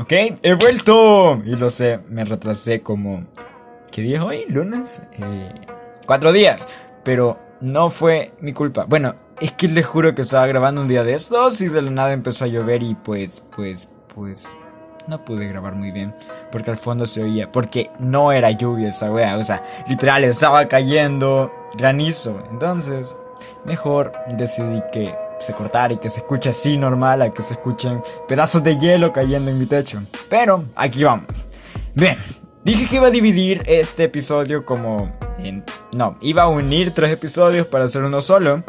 Ok, he vuelto. Y lo sé, me retrasé como... ¿Qué día es hoy? ¿Lunes? Eh, cuatro días. Pero no fue mi culpa. Bueno, es que les juro que estaba grabando un día de estos y de la nada empezó a llover y pues, pues, pues... No pude grabar muy bien porque al fondo se oía, porque no era lluvia esa wea, o sea, literal estaba cayendo granizo. Entonces, mejor decidí que se cortara y que se escuche así normal a que se escuchen pedazos de hielo cayendo en mi techo. Pero aquí vamos. Bien, dije que iba a dividir este episodio como. No, iba a unir tres episodios para hacer uno solo.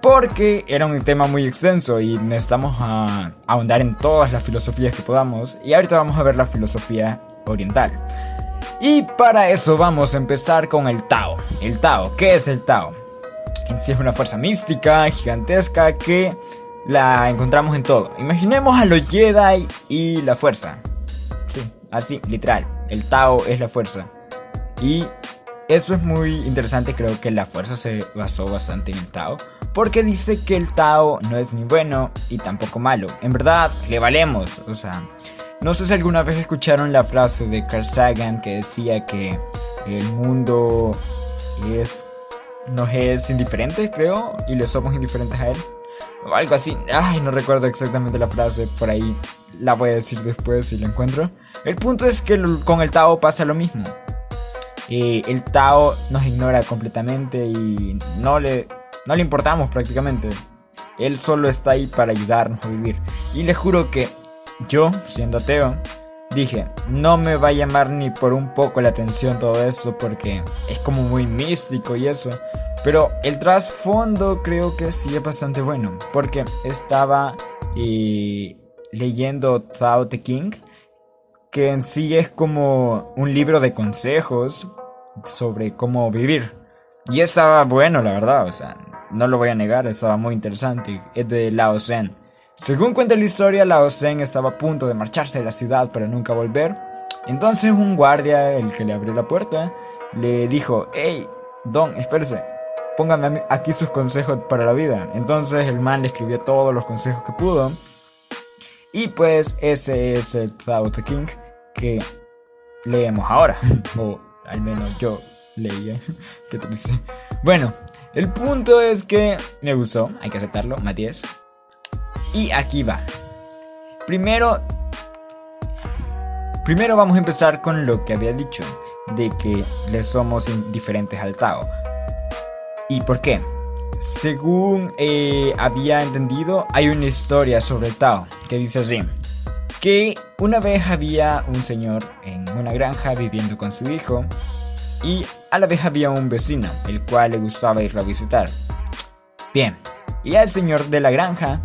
Porque era un tema muy extenso y necesitamos ahondar en todas las filosofías que podamos. Y ahorita vamos a ver la filosofía oriental. Y para eso vamos a empezar con el Tao. El Tao, ¿qué es el Tao? Es una fuerza mística, gigantesca, que la encontramos en todo. Imaginemos a los Jedi y la fuerza. Sí, así, literal. El Tao es la fuerza. Y eso es muy interesante, creo que la fuerza se basó bastante en el Tao. Porque dice que el Tao no es ni bueno y tampoco malo. En verdad, le valemos. O sea, no sé si alguna vez escucharon la frase de Carl Sagan que decía que el mundo es nos es indiferente, creo, y le somos indiferentes a él. O algo así. Ay, no recuerdo exactamente la frase, por ahí la voy a decir después si la encuentro. El punto es que con el Tao pasa lo mismo. Eh, el Tao nos ignora completamente y no le, no le importamos prácticamente. Él solo está ahí para ayudarnos a vivir. Y le juro que yo, siendo ateo, dije, no me va a llamar ni por un poco la atención todo eso porque es como muy místico y eso. Pero el trasfondo creo que sí es bastante bueno porque estaba leyendo Tao Te King que en sí es como un libro de consejos sobre cómo vivir. Y estaba bueno, la verdad, o sea, no lo voy a negar, estaba muy interesante. Es de Lao Zen. Según cuenta la historia, Lao Zeng estaba a punto de marcharse de la ciudad para nunca volver. Entonces un guardia, el que le abrió la puerta, le dijo, hey, Don, espérese, póngame aquí sus consejos para la vida. Entonces el man le escribió todos los consejos que pudo. Y pues ese es el Tao Te King que leemos ahora. o al menos yo leía. Qué triste. Bueno, el punto es que me gustó, hay que aceptarlo, Matías. Y aquí va. Primero... Primero vamos a empezar con lo que había dicho, de que le somos indiferentes al Tao. ¿Y por qué? Según eh, había entendido, hay una historia sobre el Tao que dice así. Que una vez había un señor en una granja viviendo con su hijo y a la vez había un vecino, el cual le gustaba ir a visitar. Bien, y al señor de la granja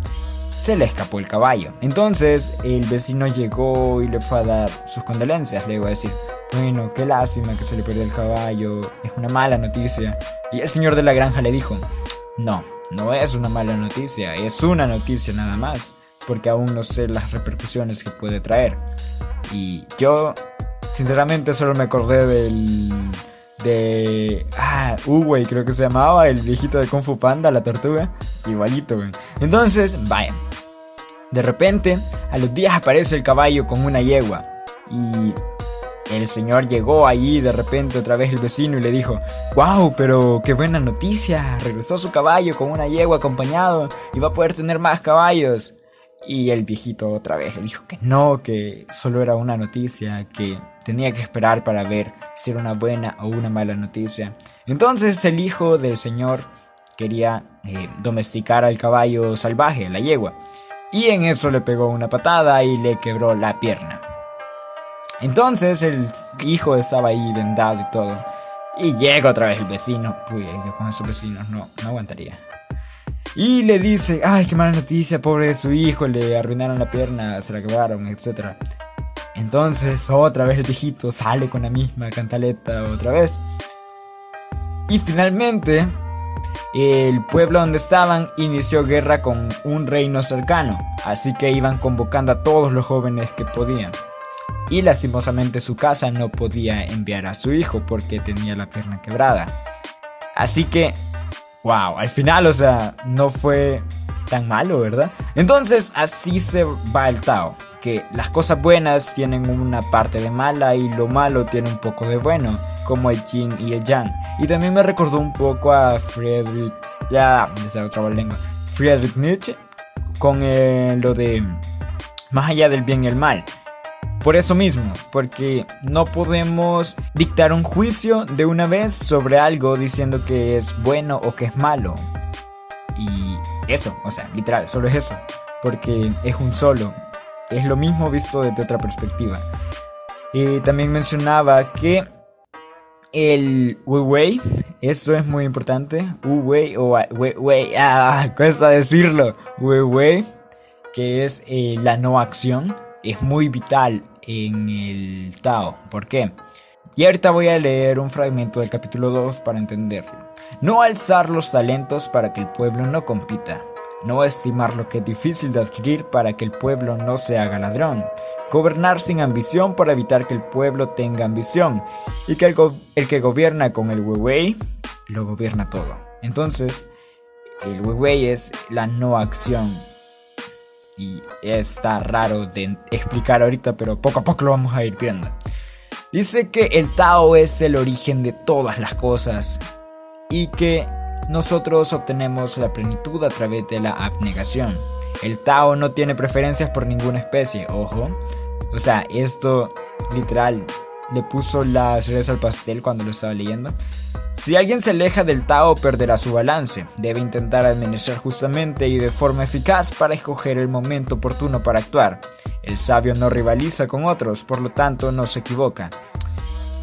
se le escapó el caballo. Entonces el vecino llegó y le fue a dar sus condolencias. Le iba a decir, bueno, qué lástima que se le perdió el caballo, es una mala noticia. Y el señor de la granja le dijo, no, no es una mala noticia, es una noticia nada más, porque aún no sé las repercusiones que puede traer. Y yo, sinceramente, solo me acordé del... De... Ah, Uwey creo que se llamaba, el viejito de Kung Fu Panda, la tortuga. Igualito, güey. Entonces, vaya, de repente, a los días aparece el caballo con una yegua. Y el señor llegó allí de repente otra vez el vecino y le dijo, wow, pero qué buena noticia, regresó su caballo con una yegua acompañado y va a poder tener más caballos. Y el viejito otra vez le dijo que no, que solo era una noticia, que tenía que esperar para ver si era una buena o una mala noticia. Entonces el hijo del señor quería eh, domesticar al caballo salvaje, la yegua y en eso le pegó una patada y le quebró la pierna. Entonces el hijo estaba ahí vendado y todo. Y llega otra vez el vecino. Yo con esos vecinos no, no aguantaría. Y le dice, ay, qué mala noticia, pobre de su hijo, le arruinaron la pierna, se la quebraron, etc. Entonces otra vez el viejito sale con la misma cantaleta otra vez. Y finalmente el pueblo donde estaban inició guerra con un reino cercano, así que iban convocando a todos los jóvenes que podían. Y lastimosamente su casa no podía enviar a su hijo porque tenía la pierna quebrada. Así que, wow, al final, o sea, no fue tan malo, ¿verdad? Entonces así se va el Tao. que las cosas buenas tienen una parte de mala y lo malo tiene un poco de bueno, como el yin y el yang. Y también me recordó un poco a Friedrich, ya, me otra lengua, Friedrich Nietzsche, con eh, lo de más allá del bien y el mal. Por eso mismo, porque no podemos dictar un juicio de una vez sobre algo diciendo que es bueno o que es malo. Y eso, o sea, literal, solo es eso. Porque es un solo. Es lo mismo visto desde otra perspectiva. Y también mencionaba que el Wei eso es muy importante. Wei o Wei, ah, cuesta decirlo. Wei que es eh, la no acción, es muy vital en el Tao. ¿Por qué? Y ahorita voy a leer un fragmento del capítulo 2 para entenderlo. No alzar los talentos para que el pueblo no compita. No estimar lo que es difícil de adquirir para que el pueblo no se haga ladrón. Gobernar sin ambición para evitar que el pueblo tenga ambición. Y que el, que gobierna con el Weiwei lo gobierna todo. Entonces, el Weiwei es la no acción. Y está raro de explicar ahorita, pero poco a poco lo vamos a ir viendo. Dice que el Tao es el origen de todas las cosas y que nosotros obtenemos la plenitud a través de la abnegación. El Tao no tiene preferencias por ninguna especie, ojo. O sea, esto literal le puso la cereza al pastel cuando lo estaba leyendo. Si alguien se aleja del Tao perderá su balance. Debe intentar administrar justamente y de forma eficaz para escoger el momento oportuno para actuar. El sabio no rivaliza con otros, por lo tanto no se equivoca.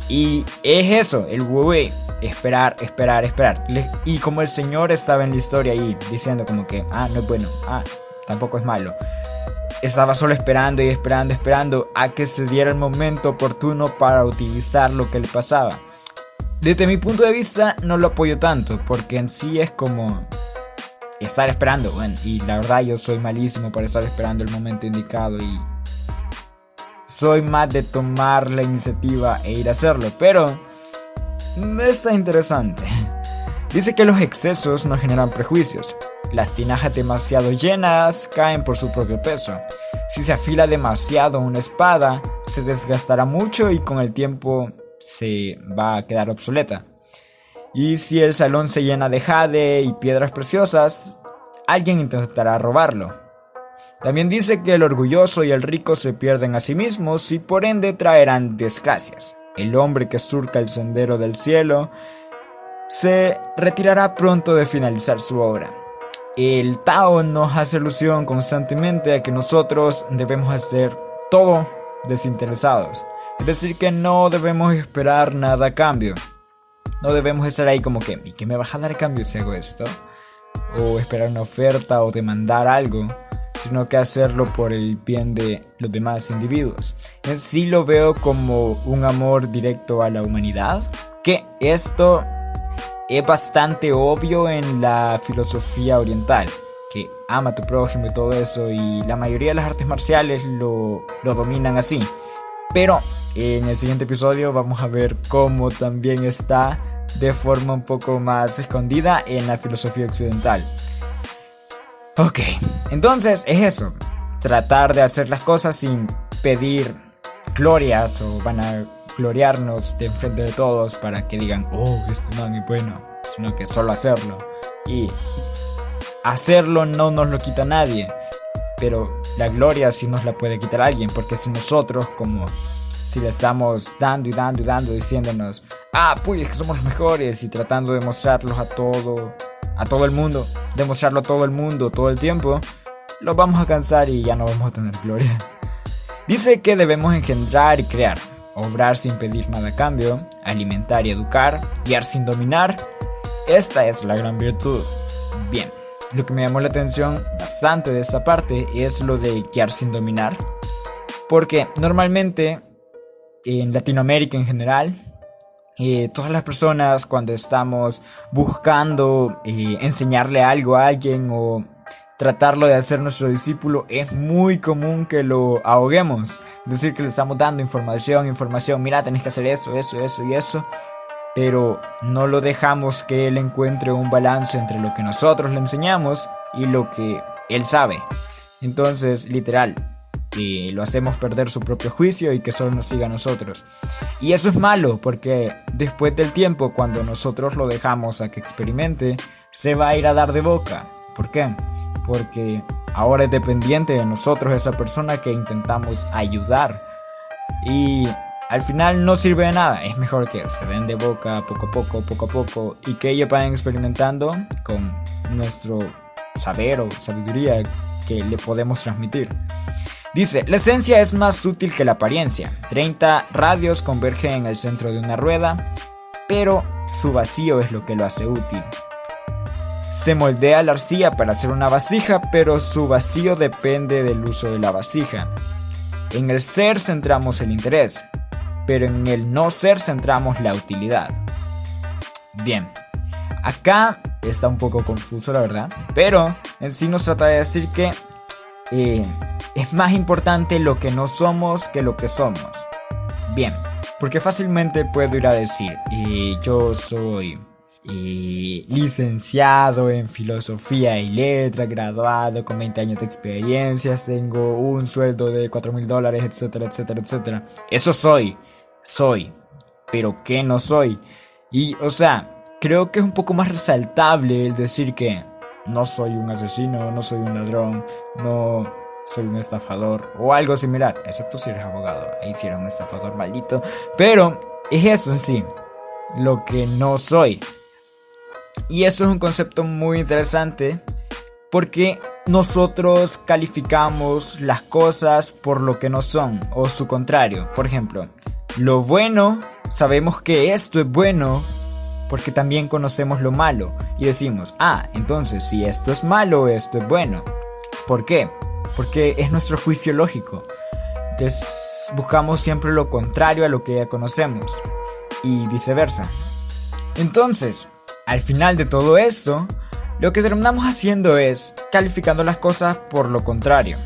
Y es eso, el Wu esperar, esperar, esperar. Y como el señor estaba en la historia ahí diciendo como que, ah, no es bueno, ah, tampoco es malo. Estaba solo esperando y esperando, esperando a que se diera el momento oportuno para utilizar lo que le pasaba. Desde mi punto de vista no lo apoyo tanto, porque en sí es como estar esperando, bueno, y la verdad yo soy malísimo para estar esperando el momento indicado y soy más de tomar la iniciativa e ir a hacerlo, pero está interesante. Dice que los excesos no generan prejuicios. Las tinajas demasiado llenas caen por su propio peso. Si se afila demasiado una espada, se desgastará mucho y con el tiempo se va a quedar obsoleta. Y si el salón se llena de jade y piedras preciosas, alguien intentará robarlo. También dice que el orgulloso y el rico se pierden a sí mismos y por ende traerán desgracias. El hombre que surca el sendero del cielo se retirará pronto de finalizar su obra. El Tao nos hace alusión constantemente a que nosotros debemos hacer todo desinteresados. Es decir, que no debemos esperar nada a cambio. No debemos estar ahí como que, ¿y qué me vas a dar a cambio si hago esto? O esperar una oferta o demandar algo, sino que hacerlo por el bien de los demás individuos. En sí lo veo como un amor directo a la humanidad, que esto es bastante obvio en la filosofía oriental, que ama a tu prójimo y todo eso, y la mayoría de las artes marciales lo, lo dominan así. Pero en el siguiente episodio vamos a ver cómo también está de forma un poco más escondida en la filosofía occidental. Ok, entonces es eso, tratar de hacer las cosas sin pedir glorias o van a gloriarnos de enfrente de todos para que digan, oh, esto no es bueno, sino que solo hacerlo. Y hacerlo no nos lo quita nadie, pero la gloria sí nos la puede quitar alguien, porque si nosotros como si le estamos dando y dando y dando diciéndonos, ah, pues es que somos los mejores y tratando de mostrarlos a todo, a todo el mundo, demostrarlo a todo el mundo todo el tiempo, lo vamos a cansar y ya no vamos a tener gloria. Dice que debemos engendrar y crear, obrar sin pedir nada a cambio, alimentar y educar, guiar sin dominar. Esta es la gran virtud. Bien, lo que me llamó la atención bastante de esta parte es lo de guiar sin dominar. Porque normalmente en Latinoamérica en general, todas las personas cuando estamos buscando eh, enseñarle algo a alguien o tratarlo de hacer nuestro discípulo, es muy común que lo ahoguemos. Es decir, que le estamos dando información, información, mira, tenés que hacer eso, eso, eso y eso. Pero no lo dejamos que él encuentre un balance entre lo que nosotros le enseñamos y lo que él sabe. Entonces, literal, lo hacemos perder su propio juicio y que solo nos siga a nosotros. Y eso es malo porque después del tiempo, cuando nosotros lo dejamos a que experimente, se va a ir a dar de boca. ¿Por qué? Porque ahora es dependiente de nosotros esa persona que intentamos ayudar. Y al final no sirve de nada. Es mejor que se den de boca poco a poco, poco a poco y que ellos vayan experimentando con nuestro saber o sabiduría que le podemos transmitir. Dice, la esencia es más útil que la apariencia. 30 radios convergen en el centro de una rueda, pero su vacío es lo que lo hace útil. Se moldea la arcilla para hacer una vasija, pero su vacío depende del uso de la vasija. En el ser centramos el interés, pero en el no ser centramos la utilidad. Bien, acá está un poco confuso la verdad, pero en sí nos trata de decir que eh, es más importante lo que no somos que lo que somos. Bien, porque fácilmente puedo ir a decir, yo soy eh, licenciado en filosofía y letra, graduado con 20 años de experiencias, tengo un sueldo de 4 mil dólares, etcétera, etcétera, etcétera. Eso soy, soy, pero ¿qué no soy? Y, o sea, creo que es un poco más resaltable el decir que no soy un asesino, no soy un ladrón, no soy un estafador o algo similar, excepto si eres abogado, ahí si eres un estafador maldito, pero es eso en sí, lo que no soy. Y eso es un concepto muy interesante porque nosotros calificamos las cosas por lo que no son o su contrario. Por ejemplo, lo bueno, sabemos que esto es bueno porque también conocemos lo malo y decimos, ah, entonces si esto es malo, esto es bueno. ¿Por qué? Porque es nuestro juicio lógico. Entonces buscamos siempre lo contrario a lo que ya conocemos y viceversa. Entonces, al final de todo esto, lo que terminamos haciendo es calificando las cosas por lo contrario.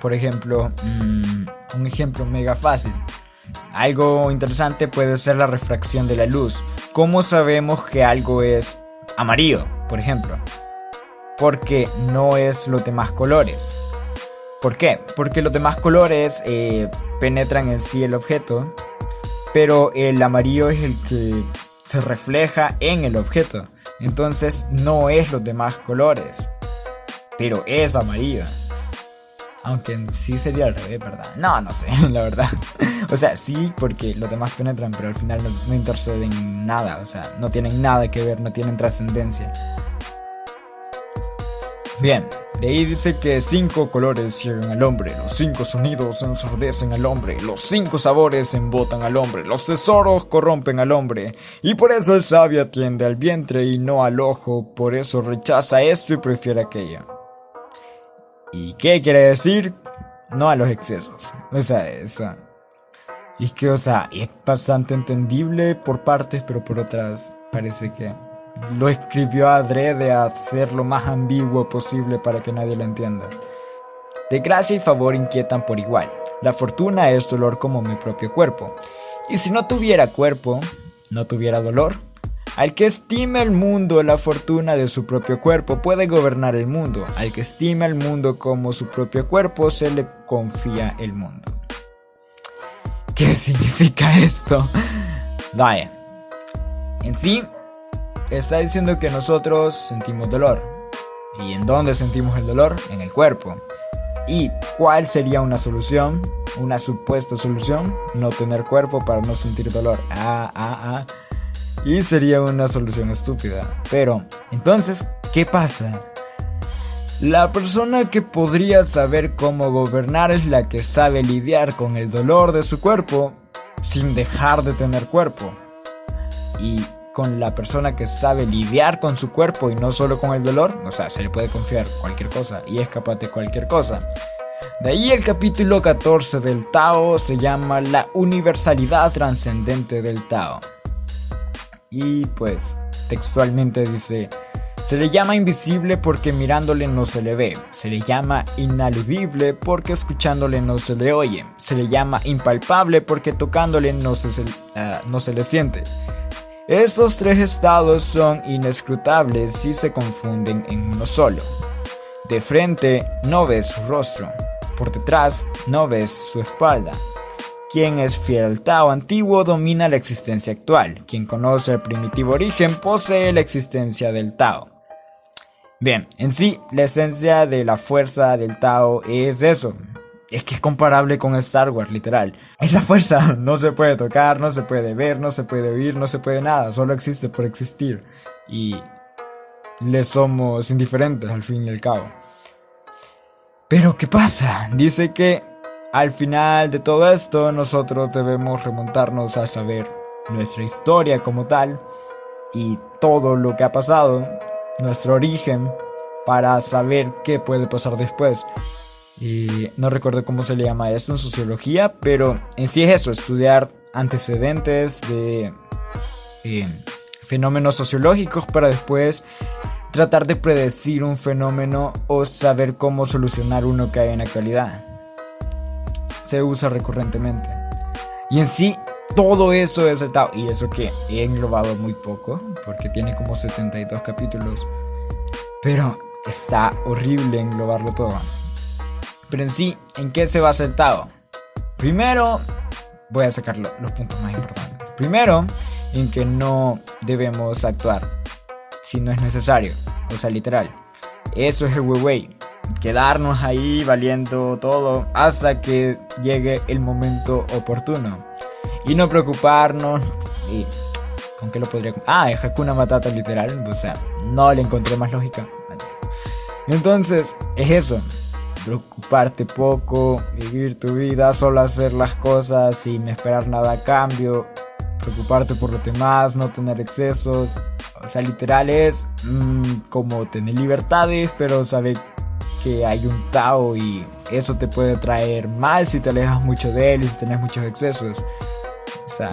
Por ejemplo, mm, un ejemplo mega fácil. Algo interesante puede ser la refracción de la luz. ¿Cómo sabemos que algo es amarillo, por ejemplo? Porque no es los demás colores. ¿Por qué? Porque los demás colores eh, penetran en sí el objeto, pero el amarillo es el que se refleja en el objeto. Entonces no es los demás colores, pero es amarillo. Aunque sí sería al revés, ¿verdad? No, no sé, la verdad. O sea, sí, porque los demás penetran, pero al final no, interceden nada. O sea, no tienen nada que ver, no tienen trascendencia. Bien, de ahí dice que cinco colores ciegan al hombre, los cinco sonidos ensordecen al hombre, los cinco sabores embotan al hombre, los tesoros corrompen al hombre, y por eso el sabio atiende al vientre y no al ojo, por eso rechaza esto y prefiere aquello. ¿Y qué quiere decir? No a los excesos. O sea, esa. Y es que, o sea, es bastante entendible por partes, pero por otras parece que lo escribió adrede a ser lo más ambiguo posible para que nadie lo entienda. De gracia y favor inquietan por igual. La fortuna es dolor como mi propio cuerpo. Y si no tuviera cuerpo, no tuviera dolor. Al que estima el mundo la fortuna de su propio cuerpo puede gobernar el mundo. Al que estima el mundo como su propio cuerpo se le confía el mundo. ¿Qué significa esto? Vaya. En sí, está diciendo que nosotros sentimos dolor. ¿Y en dónde sentimos el dolor? En el cuerpo. ¿Y cuál sería una solución? Una supuesta solución, no tener cuerpo para no sentir dolor. Ah, ah, ah. Y sería una solución estúpida. Pero, entonces, ¿qué pasa? La persona que podría saber cómo gobernar es la que sabe lidiar con el dolor de su cuerpo sin dejar de tener cuerpo. Y con la persona que sabe lidiar con su cuerpo y no solo con el dolor, o sea, se le puede confiar cualquier cosa y es capaz de cualquier cosa. De ahí el capítulo 14 del Tao se llama La universalidad trascendente del Tao. Y pues textualmente dice, se le llama invisible porque mirándole no se le ve, se le llama inaludible porque escuchándole no se le oye, se le llama impalpable porque tocándole no se, ah, no se le siente. Esos tres estados son inescrutables si se confunden en uno solo. De frente no ves su rostro, por detrás, no ves su espalda. Quien es fiel al Tao antiguo domina la existencia actual. Quien conoce el primitivo origen posee la existencia del Tao. Bien, en sí, la esencia de la fuerza del Tao es eso. Es que es comparable con Star Wars, literal. Es la fuerza, no se puede tocar, no se puede ver, no se puede oír, no se puede nada, solo existe por existir. Y le somos indiferentes al fin y al cabo. Pero ¿qué pasa? Dice que al final de todo esto, nosotros debemos remontarnos a saber nuestra historia como tal y todo lo que ha pasado, nuestro origen, para saber qué puede pasar después. Y no recuerdo cómo se le llama esto en sociología, pero en sí es eso, estudiar antecedentes de eh, fenómenos sociológicos para después tratar de predecir un fenómeno o saber cómo solucionar uno que hay en la actualidad se usa recurrentemente. Y en sí, todo eso es el Tao. Y eso que he englobado muy poco, porque tiene como 72 capítulos. Pero está horrible englobarlo todo. Pero en sí, ¿en qué se basa el Tao? Primero, voy a sacar los puntos más importantes. Primero, en que no debemos actuar si no es necesario. O sea, literal. Eso es el Wei quedarnos ahí valiendo todo hasta que llegue el momento oportuno. Y no preocuparnos. Y, ¿Con qué lo podría.? Ah, es Hakuna Matata literal. O sea, no le encontré más lógica. Entonces, es eso. Preocuparte poco, vivir tu vida, solo hacer las cosas sin esperar nada a cambio. Preocuparte por los demás, no tener excesos. O sea, literal es mm, como tener libertades, pero saber que hay un Tao y eso te puede traer mal si te alejas mucho de él y si tenés muchos excesos. O sea,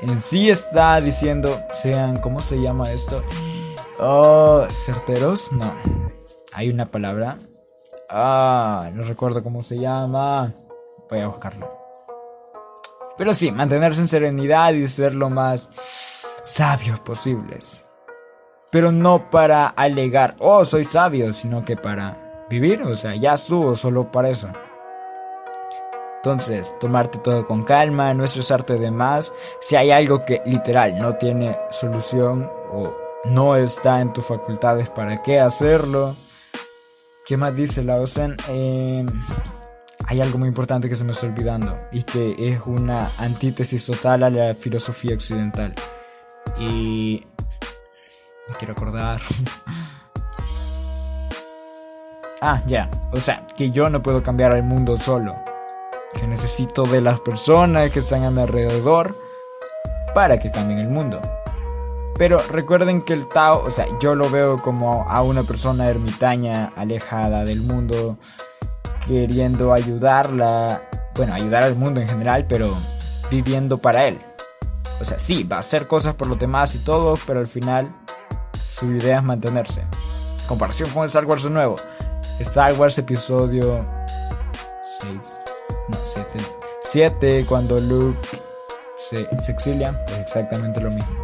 en sí está diciendo, sean, ¿cómo se llama esto? Oh, certeros, no. Hay una palabra. Ah, no recuerdo cómo se llama. Voy a buscarlo. Pero sí, mantenerse en serenidad y ser lo más sabios posibles pero no para alegar, oh, soy sabio, sino que para vivir, o sea, ya estuvo solo para eso. Entonces, tomarte todo con calma, no estresarte de más. Si hay algo que literal no tiene solución o no está en tus facultades, ¿para qué hacerlo? ¿Qué más dice la OCEN? Em, hay algo muy importante que se me está olvidando y que es una antítesis total a la filosofía occidental. Y quiero acordar. ah, ya. O sea, que yo no puedo cambiar el mundo solo. Que necesito de las personas que están a mi alrededor para que cambien el mundo. Pero recuerden que el Tao, o sea, yo lo veo como a una persona ermitaña, alejada del mundo, queriendo ayudarla, bueno, ayudar al mundo en general, pero viviendo para él. O sea, sí, va a hacer cosas por los demás y todo, pero al final su idea es mantenerse. Comparación con Star Wars nuevo. Star Wars episodio 6, no, 7. 7 cuando Luke se, se exilia, pues exactamente lo mismo.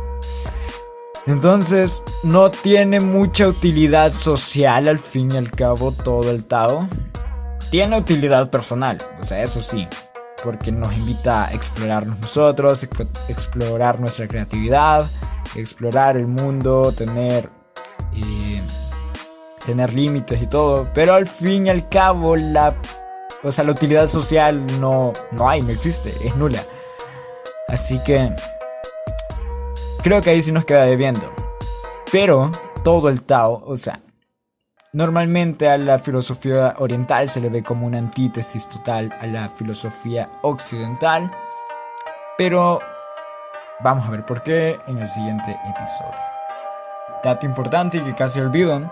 Entonces, no tiene mucha utilidad social al fin y al cabo todo el Tao. Tiene utilidad personal, o sea, eso sí, porque nos invita a explorarnos nosotros, explorar nuestra creatividad, explorar el mundo, tener, eh, tener límites y todo. Pero al fin y al cabo, la, o sea, la utilidad social no, no hay, no existe, es nula. Así que creo que ahí sí nos queda debiendo. Pero todo el Tao, o sea, normalmente a la filosofía oriental se le ve como una antítesis total a la filosofía occidental. Pero Vamos a ver por qué en el siguiente episodio. Dato importante que casi olvido.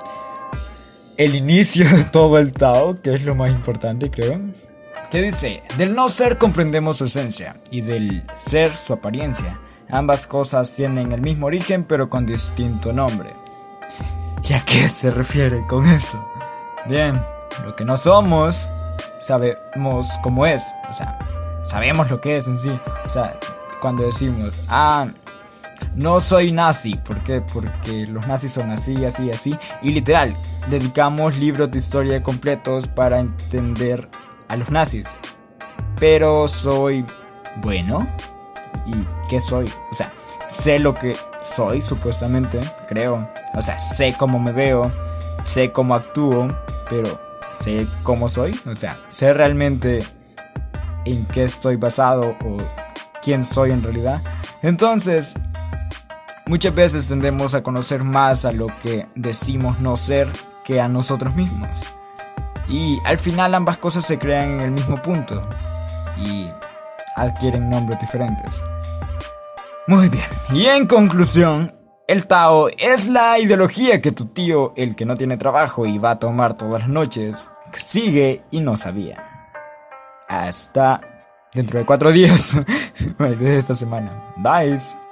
El inicio de todo el Tao, que es lo más importante creo. Que dice, del no ser comprendemos su esencia y del ser su apariencia. Ambas cosas tienen el mismo origen pero con distinto nombre. ¿Y a qué se refiere con eso? Bien, lo que no somos, sabemos cómo es. O sea, sabemos lo que es en sí. O sea, cuando decimos, ah, no soy nazi. ¿Por qué? Porque los nazis son así, así, así. Y literal, dedicamos libros de historia completos para entender a los nazis. Pero soy bueno. ¿Y qué soy? O sea, sé lo que soy, supuestamente, creo. O sea, sé cómo me veo, sé cómo actúo, pero sé cómo soy. O sea, sé realmente en qué estoy basado o quién soy en realidad. Entonces, muchas veces tendemos a conocer más a lo que decimos no ser que a nosotros mismos. Y al final ambas cosas se crean en el mismo punto y adquieren nombres diferentes. Muy bien, y en conclusión, el Tao es la ideología que tu tío, el que no tiene trabajo y va a tomar todas las noches, sigue y no sabía. Hasta dentro de cuatro días de esta semana. Bye.